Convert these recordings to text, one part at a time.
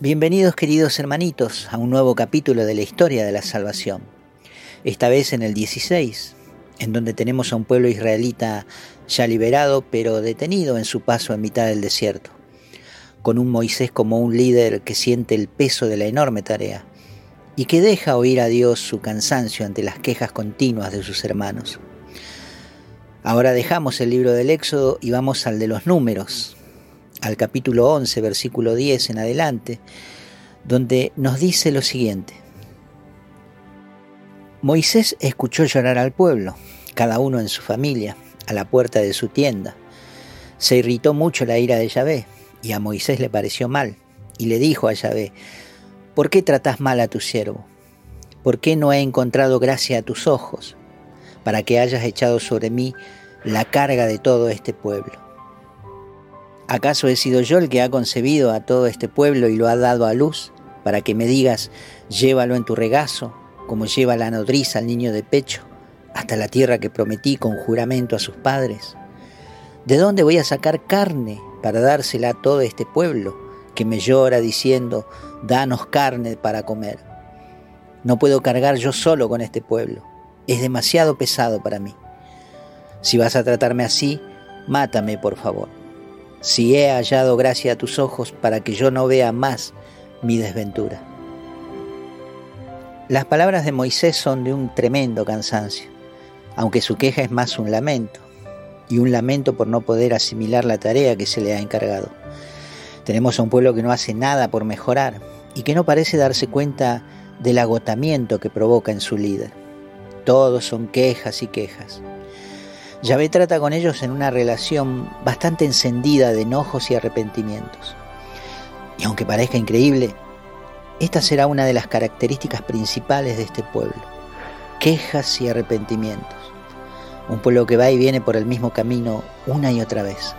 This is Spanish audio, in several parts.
Bienvenidos queridos hermanitos a un nuevo capítulo de la historia de la salvación. Esta vez en el 16, en donde tenemos a un pueblo israelita ya liberado pero detenido en su paso en mitad del desierto, con un Moisés como un líder que siente el peso de la enorme tarea y que deja oír a Dios su cansancio ante las quejas continuas de sus hermanos. Ahora dejamos el libro del Éxodo y vamos al de los números, al capítulo 11, versículo 10 en adelante, donde nos dice lo siguiente. Moisés escuchó llorar al pueblo, cada uno en su familia, a la puerta de su tienda. Se irritó mucho la ira de Yahvé, y a Moisés le pareció mal, y le dijo a Yahvé, ¿por qué tratas mal a tu siervo? ¿Por qué no he encontrado gracia a tus ojos, para que hayas echado sobre mí la carga de todo este pueblo? ¿Acaso he sido yo el que ha concebido a todo este pueblo y lo ha dado a luz, para que me digas, llévalo en tu regazo, como lleva la nodriza al niño de pecho, hasta la tierra que prometí con juramento a sus padres? ¿De dónde voy a sacar carne para dársela a todo este pueblo que me llora diciendo, danos carne para comer? No puedo cargar yo solo con este pueblo, es demasiado pesado para mí. Si vas a tratarme así, mátame por favor si he hallado gracia a tus ojos para que yo no vea más mi desventura. Las palabras de Moisés son de un tremendo cansancio, aunque su queja es más un lamento, y un lamento por no poder asimilar la tarea que se le ha encargado. Tenemos a un pueblo que no hace nada por mejorar y que no parece darse cuenta del agotamiento que provoca en su líder. Todos son quejas y quejas. Yahvé trata con ellos en una relación bastante encendida de enojos y arrepentimientos. Y aunque parezca increíble, esta será una de las características principales de este pueblo. Quejas y arrepentimientos. Un pueblo que va y viene por el mismo camino una y otra vez.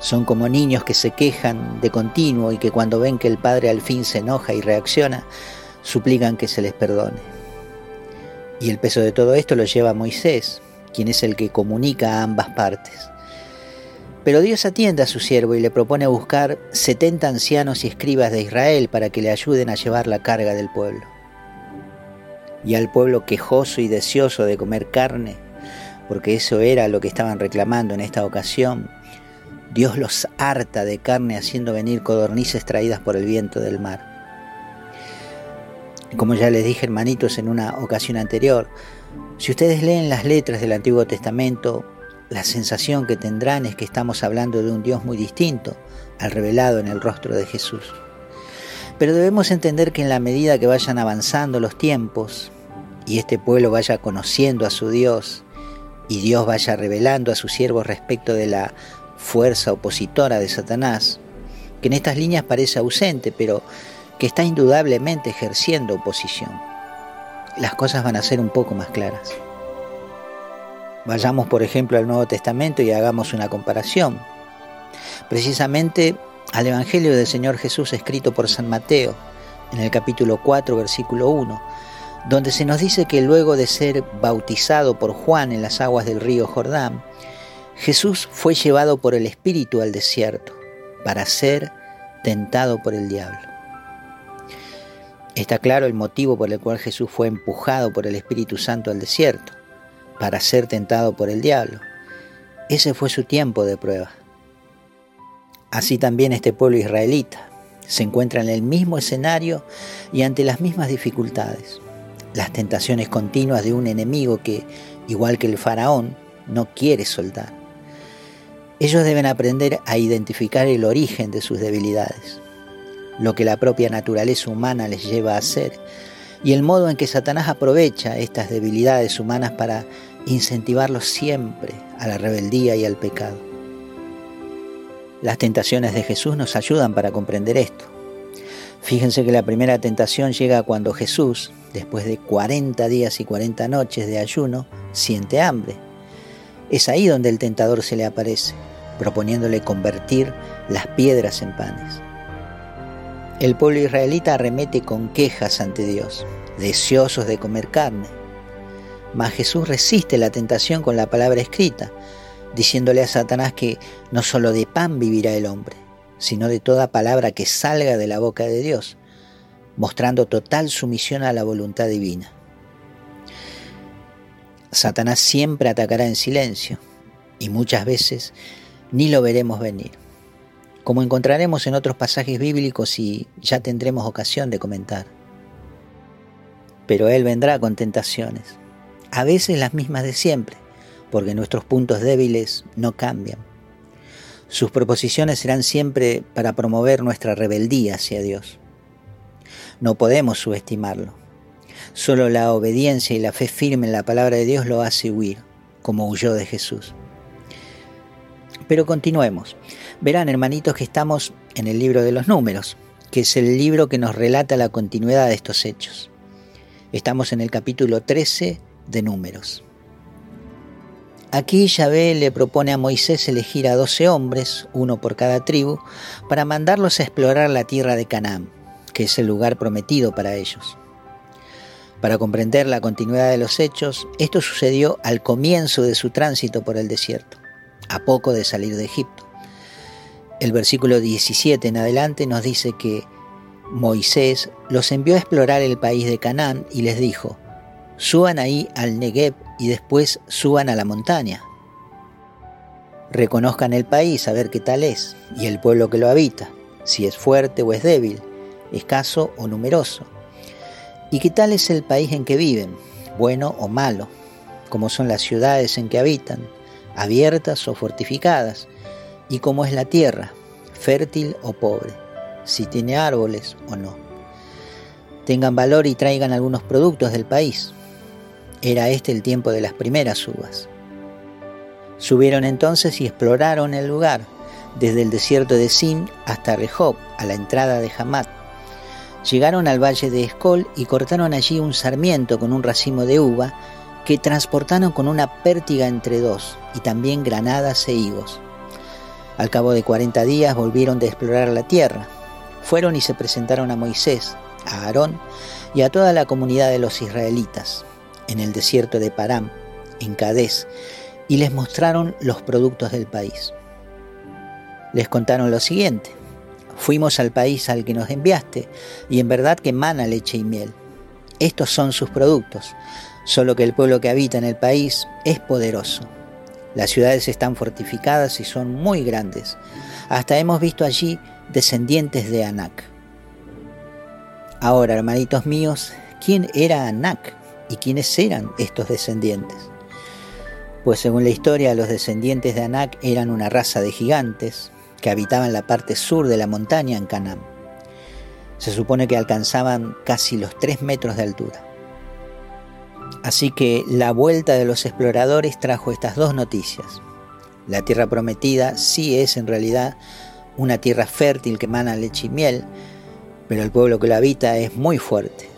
Son como niños que se quejan de continuo y que cuando ven que el padre al fin se enoja y reacciona, suplican que se les perdone. Y el peso de todo esto lo lleva Moisés, quien es el que comunica a ambas partes. Pero Dios atiende a su siervo y le propone buscar 70 ancianos y escribas de Israel para que le ayuden a llevar la carga del pueblo. Y al pueblo quejoso y deseoso de comer carne, porque eso era lo que estaban reclamando en esta ocasión, Dios los harta de carne haciendo venir codornices traídas por el viento del mar. Como ya les dije, hermanitos, en una ocasión anterior, si ustedes leen las letras del Antiguo Testamento, la sensación que tendrán es que estamos hablando de un Dios muy distinto al revelado en el rostro de Jesús. Pero debemos entender que en la medida que vayan avanzando los tiempos y este pueblo vaya conociendo a su Dios y Dios vaya revelando a sus siervos respecto de la fuerza opositora de Satanás, que en estas líneas parece ausente, pero que está indudablemente ejerciendo oposición las cosas van a ser un poco más claras. Vayamos, por ejemplo, al Nuevo Testamento y hagamos una comparación. Precisamente al Evangelio del Señor Jesús escrito por San Mateo, en el capítulo 4, versículo 1, donde se nos dice que luego de ser bautizado por Juan en las aguas del río Jordán, Jesús fue llevado por el Espíritu al desierto para ser tentado por el diablo. Está claro el motivo por el cual Jesús fue empujado por el Espíritu Santo al desierto, para ser tentado por el diablo. Ese fue su tiempo de prueba. Así también este pueblo israelita se encuentra en el mismo escenario y ante las mismas dificultades, las tentaciones continuas de un enemigo que, igual que el faraón, no quiere soltar. Ellos deben aprender a identificar el origen de sus debilidades lo que la propia naturaleza humana les lleva a hacer, y el modo en que Satanás aprovecha estas debilidades humanas para incentivarlos siempre a la rebeldía y al pecado. Las tentaciones de Jesús nos ayudan para comprender esto. Fíjense que la primera tentación llega cuando Jesús, después de 40 días y 40 noches de ayuno, siente hambre. Es ahí donde el tentador se le aparece, proponiéndole convertir las piedras en panes. El pueblo israelita arremete con quejas ante Dios, deseosos de comer carne. Mas Jesús resiste la tentación con la palabra escrita, diciéndole a Satanás que no solo de pan vivirá el hombre, sino de toda palabra que salga de la boca de Dios, mostrando total sumisión a la voluntad divina. Satanás siempre atacará en silencio y muchas veces ni lo veremos venir, como encontraremos en otros pasajes bíblicos y ya tendremos ocasión de comentar. Pero Él vendrá con tentaciones, a veces las mismas de siempre, porque nuestros puntos débiles no cambian. Sus proposiciones serán siempre para promover nuestra rebeldía hacia Dios. No podemos subestimarlo. Solo la obediencia y la fe firme en la palabra de Dios lo hace huir, como huyó de Jesús. Pero continuemos. Verán, hermanitos, que estamos en el libro de los números, que es el libro que nos relata la continuidad de estos hechos. Estamos en el capítulo 13 de números. Aquí Yahvé le propone a Moisés elegir a doce hombres, uno por cada tribu, para mandarlos a explorar la tierra de Canaán, que es el lugar prometido para ellos. Para comprender la continuidad de los hechos, esto sucedió al comienzo de su tránsito por el desierto, a poco de salir de Egipto. El versículo 17 en adelante nos dice que Moisés los envió a explorar el país de Canaán y les dijo, suban ahí al Negev y después suban a la montaña. Reconozcan el país a ver qué tal es y el pueblo que lo habita, si es fuerte o es débil, escaso o numeroso. ¿Y qué tal es el país en que viven, bueno o malo? ¿Cómo son las ciudades en que habitan, abiertas o fortificadas? ¿Y cómo es la tierra, fértil o pobre? Si tiene árboles o no. Tengan valor y traigan algunos productos del país, era este el tiempo de las primeras uvas. Subieron entonces y exploraron el lugar, desde el desierto de Sin hasta Rehob, a la entrada de Hamat. Llegaron al valle de Escol y cortaron allí un sarmiento con un racimo de uva que transportaron con una pértiga entre dos, y también granadas e higos. Al cabo de cuarenta días volvieron de explorar la tierra. Fueron y se presentaron a Moisés, a Aarón y a toda la comunidad de los israelitas en el desierto de Param, en Cadés, y les mostraron los productos del país. Les contaron lo siguiente, fuimos al país al que nos enviaste, y en verdad que mana leche y miel. Estos son sus productos, solo que el pueblo que habita en el país es poderoso. Las ciudades están fortificadas y son muy grandes. Hasta hemos visto allí descendientes de Anak. Ahora, hermanitos míos, ¿quién era Anak? ¿Y quiénes eran estos descendientes? Pues según la historia, los descendientes de Anak eran una raza de gigantes que habitaban la parte sur de la montaña en Canaán. Se supone que alcanzaban casi los tres metros de altura. Así que la vuelta de los exploradores trajo estas dos noticias. La tierra prometida sí es en realidad una tierra fértil que emana leche y miel, pero el pueblo que la habita es muy fuerte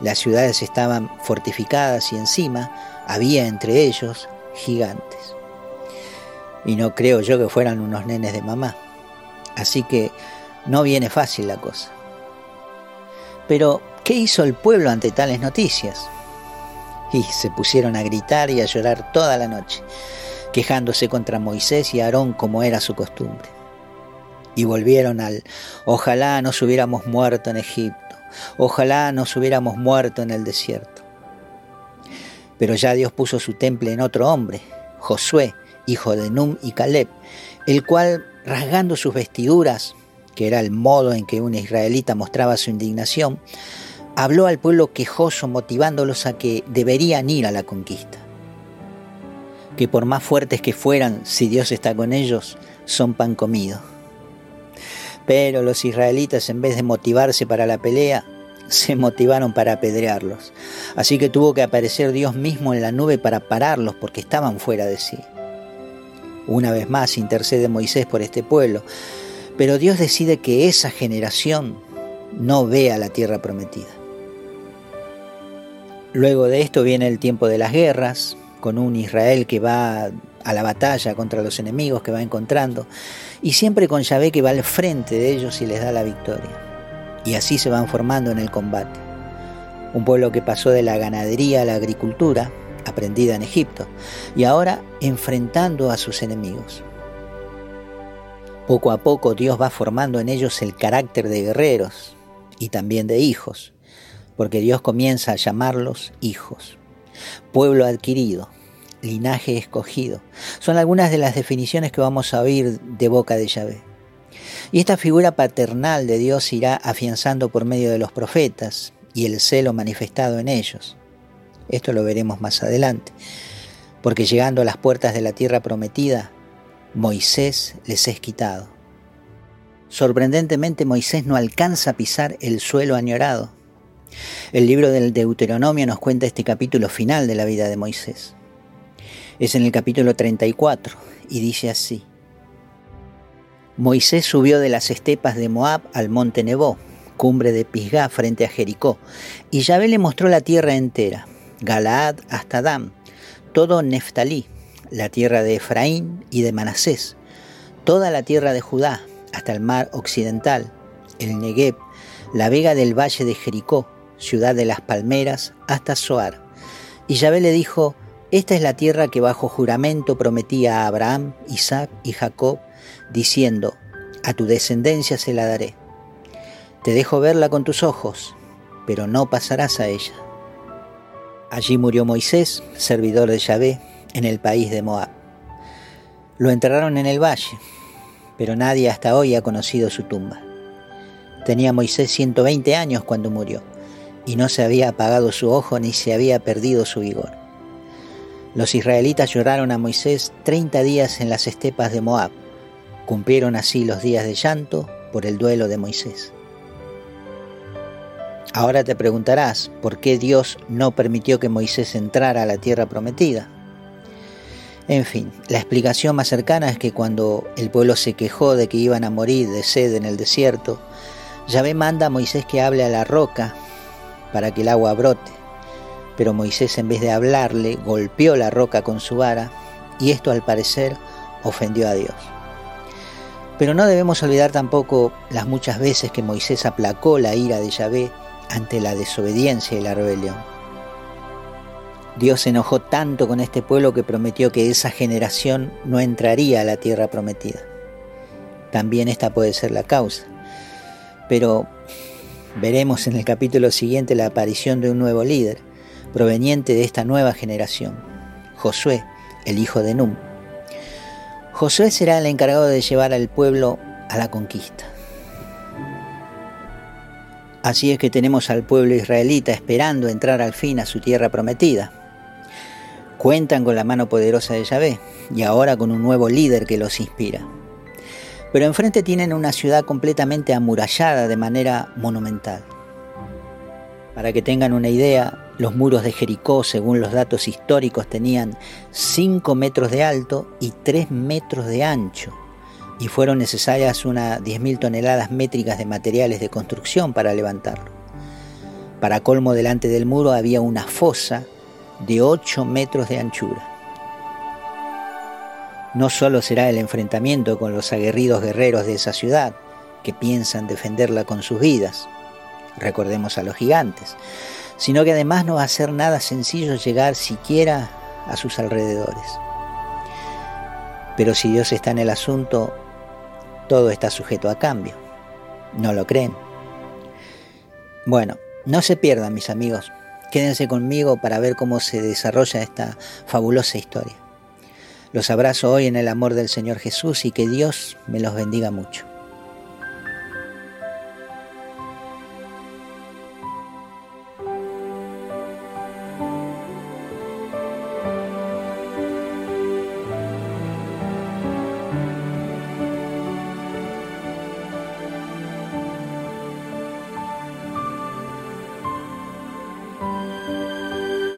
las ciudades estaban fortificadas y encima había entre ellos gigantes. Y no creo yo que fueran unos nenes de mamá. Así que no viene fácil la cosa. Pero, ¿qué hizo el pueblo ante tales noticias? Y se pusieron a gritar y a llorar toda la noche, quejándose contra Moisés y Aarón como era su costumbre. Y volvieron al, ojalá nos hubiéramos muerto en Egipto Ojalá nos hubiéramos muerto en el desierto. Pero ya Dios puso su temple en otro hombre, Josué, hijo de Num y Caleb, el cual, rasgando sus vestiduras, que era el modo en que un israelita mostraba su indignación, habló al pueblo quejoso motivándolos a que deberían ir a la conquista. Que por más fuertes que fueran, si Dios está con ellos, son pan comido. Pero los israelitas, en vez de motivarse para la pelea, se motivaron para apedrearlos. Así que tuvo que aparecer Dios mismo en la nube para pararlos porque estaban fuera de sí. Una vez más intercede Moisés por este pueblo, pero Dios decide que esa generación no vea la tierra prometida. Luego de esto viene el tiempo de las guerras, con un Israel que va a la batalla contra los enemigos que va encontrando, y siempre con Yahvé que va al frente de ellos y les da la victoria. Y así se van formando en el combate. Un pueblo que pasó de la ganadería a la agricultura, aprendida en Egipto, y ahora enfrentando a sus enemigos. Poco a poco Dios va formando en ellos el carácter de guerreros y también de hijos, porque Dios comienza a llamarlos hijos, pueblo adquirido, linaje escogido. Son algunas de las definiciones que vamos a oír de boca de Yahvé. Y esta figura paternal de Dios irá afianzando por medio de los profetas y el celo manifestado en ellos. Esto lo veremos más adelante, porque llegando a las puertas de la tierra prometida, Moisés les es quitado. Sorprendentemente Moisés no alcanza a pisar el suelo añorado. El libro del Deuteronomio nos cuenta este capítulo final de la vida de Moisés. Es en el capítulo 34 y dice así. Moisés subió de las estepas de Moab al monte Nebo, cumbre de Pisgah frente a Jericó, y Yahvé le mostró la tierra entera, Galaad hasta Dam, todo Neftalí, la tierra de Efraín y de Manasés, toda la tierra de Judá, hasta el mar occidental, el Negev, la vega del valle de Jericó, ciudad de las palmeras, hasta Soar. Y Yahvé le dijo, esta es la tierra que bajo juramento prometía a Abraham, Isaac y Jacob, diciendo, a tu descendencia se la daré. Te dejo verla con tus ojos, pero no pasarás a ella. Allí murió Moisés, servidor de Yahvé, en el país de Moab. Lo enterraron en el valle, pero nadie hasta hoy ha conocido su tumba. Tenía Moisés 120 años cuando murió, y no se había apagado su ojo ni se había perdido su vigor. Los israelitas lloraron a Moisés 30 días en las estepas de Moab. Cumplieron así los días de llanto por el duelo de Moisés. Ahora te preguntarás por qué Dios no permitió que Moisés entrara a la tierra prometida. En fin, la explicación más cercana es que cuando el pueblo se quejó de que iban a morir de sed en el desierto, Yahvé manda a Moisés que hable a la roca para que el agua brote pero Moisés en vez de hablarle golpeó la roca con su vara y esto al parecer ofendió a Dios. Pero no debemos olvidar tampoco las muchas veces que Moisés aplacó la ira de Yahvé ante la desobediencia y la rebelión. Dios se enojó tanto con este pueblo que prometió que esa generación no entraría a la tierra prometida. También esta puede ser la causa. Pero veremos en el capítulo siguiente la aparición de un nuevo líder, proveniente de esta nueva generación, Josué, el hijo de Num. Josué será el encargado de llevar al pueblo a la conquista. Así es que tenemos al pueblo israelita esperando entrar al fin a su tierra prometida. Cuentan con la mano poderosa de Yahvé y ahora con un nuevo líder que los inspira. Pero enfrente tienen una ciudad completamente amurallada de manera monumental. Para que tengan una idea, los muros de Jericó, según los datos históricos, tenían 5 metros de alto y 3 metros de ancho, y fueron necesarias unas 10.000 toneladas métricas de materiales de construcción para levantarlo. Para colmo, delante del muro había una fosa de 8 metros de anchura. No solo será el enfrentamiento con los aguerridos guerreros de esa ciudad, que piensan defenderla con sus vidas, recordemos a los gigantes, sino que además no va a ser nada sencillo llegar siquiera a sus alrededores. Pero si Dios está en el asunto, todo está sujeto a cambio. ¿No lo creen? Bueno, no se pierdan mis amigos. Quédense conmigo para ver cómo se desarrolla esta fabulosa historia. Los abrazo hoy en el amor del Señor Jesús y que Dios me los bendiga mucho.